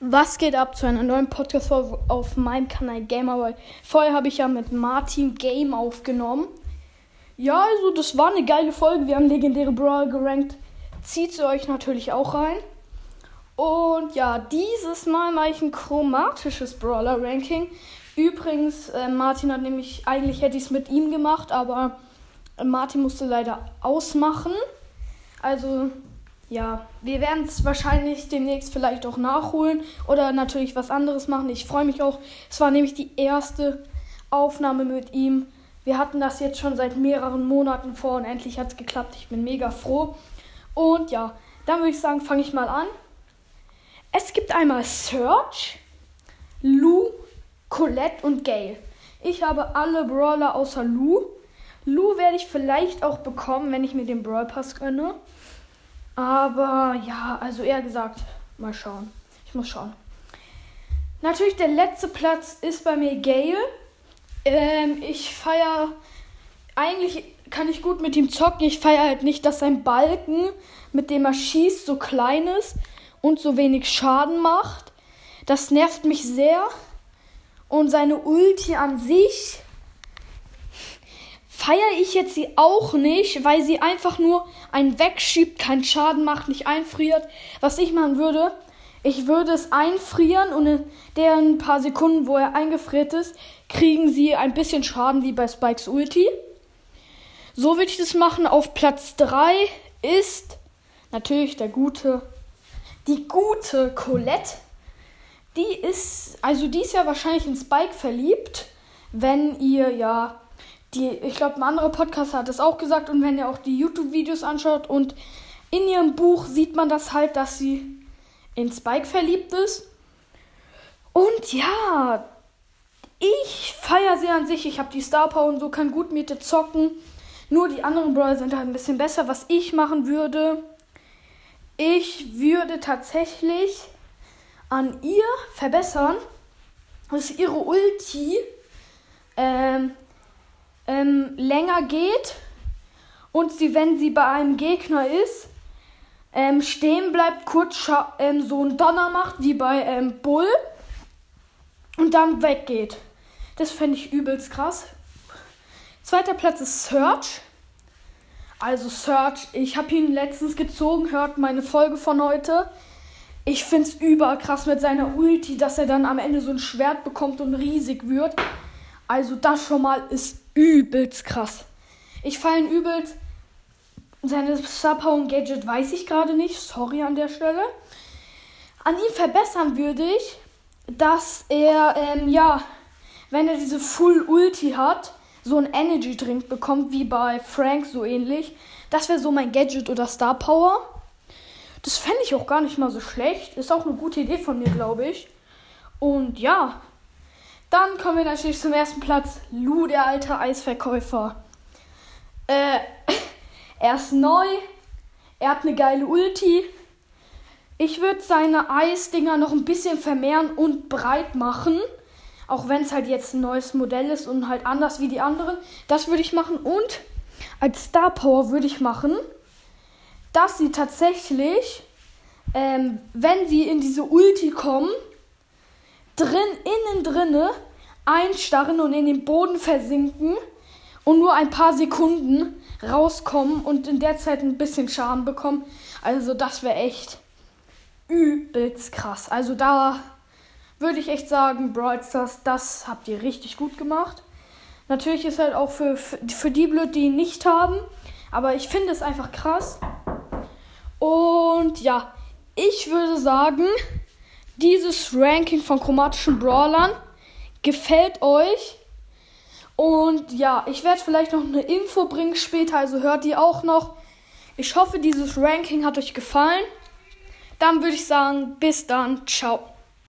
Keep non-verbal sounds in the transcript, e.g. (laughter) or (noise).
Was geht ab zu einer neuen Podcast-Folge auf meinem Kanal Gamerboy? Vorher habe ich ja mit Martin Game aufgenommen. Ja, also das war eine geile Folge. Wir haben legendäre Brawl gerankt. Zieht sie euch natürlich auch rein. Und ja, dieses Mal mache ich ein chromatisches Brawler-Ranking. Übrigens, äh, Martin hat nämlich, eigentlich hätte ich es mit ihm gemacht, aber Martin musste leider ausmachen. Also ja, wir werden es wahrscheinlich demnächst vielleicht auch nachholen oder natürlich was anderes machen. Ich freue mich auch. Es war nämlich die erste Aufnahme mit ihm. Wir hatten das jetzt schon seit mehreren Monaten vor und endlich hat es geklappt. Ich bin mega froh. Und ja, dann würde ich sagen, fange ich mal an. Es gibt einmal Search, Lou, Colette und Gale. Ich habe alle Brawler außer Lou. Lou werde ich vielleicht auch bekommen, wenn ich mir den Brawl Pass gönne. Aber ja, also eher gesagt, mal schauen. Ich muss schauen. Natürlich der letzte Platz ist bei mir Gale. Ähm, ich feiere. Eigentlich kann ich gut mit ihm zocken. Ich feiere halt nicht, dass sein Balken, mit dem er schießt, so klein ist und so wenig Schaden macht. Das nervt mich sehr. Und seine Ulti an sich feiere ich jetzt sie auch nicht, weil sie einfach nur einen wegschiebt, keinen Schaden macht, nicht einfriert. Was ich machen würde, ich würde es einfrieren und in den paar Sekunden, wo er eingefriert ist, kriegen sie ein bisschen Schaden wie bei Spikes Ulti. So würde ich das machen. Auf Platz 3 ist natürlich der gute, die gute Colette. Die ist, also die ist ja wahrscheinlich in Spike verliebt, wenn ihr ja die, ich glaube, ein anderer Podcast hat es auch gesagt. Und wenn ihr auch die YouTube-Videos anschaut und in ihrem Buch sieht man das halt, dass sie in Spike verliebt ist. Und ja, ich feiere sie an sich. Ich habe die Star Power und so, kann gut mit ihr zocken. Nur die anderen Brawler sind halt ein bisschen besser. Was ich machen würde, ich würde tatsächlich an ihr verbessern, dass ihre Ulti ähm, ähm, länger geht und sie, wenn sie bei einem Gegner ist, ähm, stehen bleibt, kurz ähm, so ein Donner macht wie bei ähm, Bull und dann weggeht. Das fände ich übelst krass. Zweiter Platz ist Search. Also Search, ich habe ihn letztens gezogen, hört meine Folge von heute. Ich finde es überkrass mit seiner Ulti, dass er dann am Ende so ein Schwert bekommt und riesig wird. Also das schon mal ist übelst krass. Ich fallen übelst. Seine Subpower Gadget weiß ich gerade nicht. Sorry an der Stelle. An ihm verbessern würde ich, dass er, ähm, ja, wenn er diese Full Ulti hat, so ein Energy Drink bekommt, wie bei Frank so ähnlich. Das wäre so mein Gadget oder Star Power. Das fände ich auch gar nicht mal so schlecht. Ist auch eine gute Idee von mir, glaube ich. Und ja, dann kommen wir natürlich zum ersten Platz. Lou, der alte Eisverkäufer. Äh, (laughs) er ist neu. Er hat eine geile Ulti. Ich würde seine Eisdinger noch ein bisschen vermehren und breit machen. Auch wenn es halt jetzt ein neues Modell ist und halt anders wie die anderen. Das würde ich machen. Und als Star Power würde ich machen, dass sie tatsächlich, ähm, wenn sie in diese Ulti kommen, drin, innen drinne einstarren und in den Boden versinken und nur ein paar Sekunden rauskommen und in der Zeit ein bisschen Schaden bekommen. Also das wäre echt übelst krass. Also da würde ich echt sagen, Brawl das habt ihr richtig gut gemacht. Natürlich ist halt auch für, für die blöd, die ihn nicht haben. Aber ich finde es einfach krass. Und ja, ich würde sagen, dieses Ranking von chromatischen Brawlern gefällt euch. Und ja, ich werde vielleicht noch eine Info bringen später, also hört die auch noch. Ich hoffe, dieses Ranking hat euch gefallen. Dann würde ich sagen, bis dann, ciao.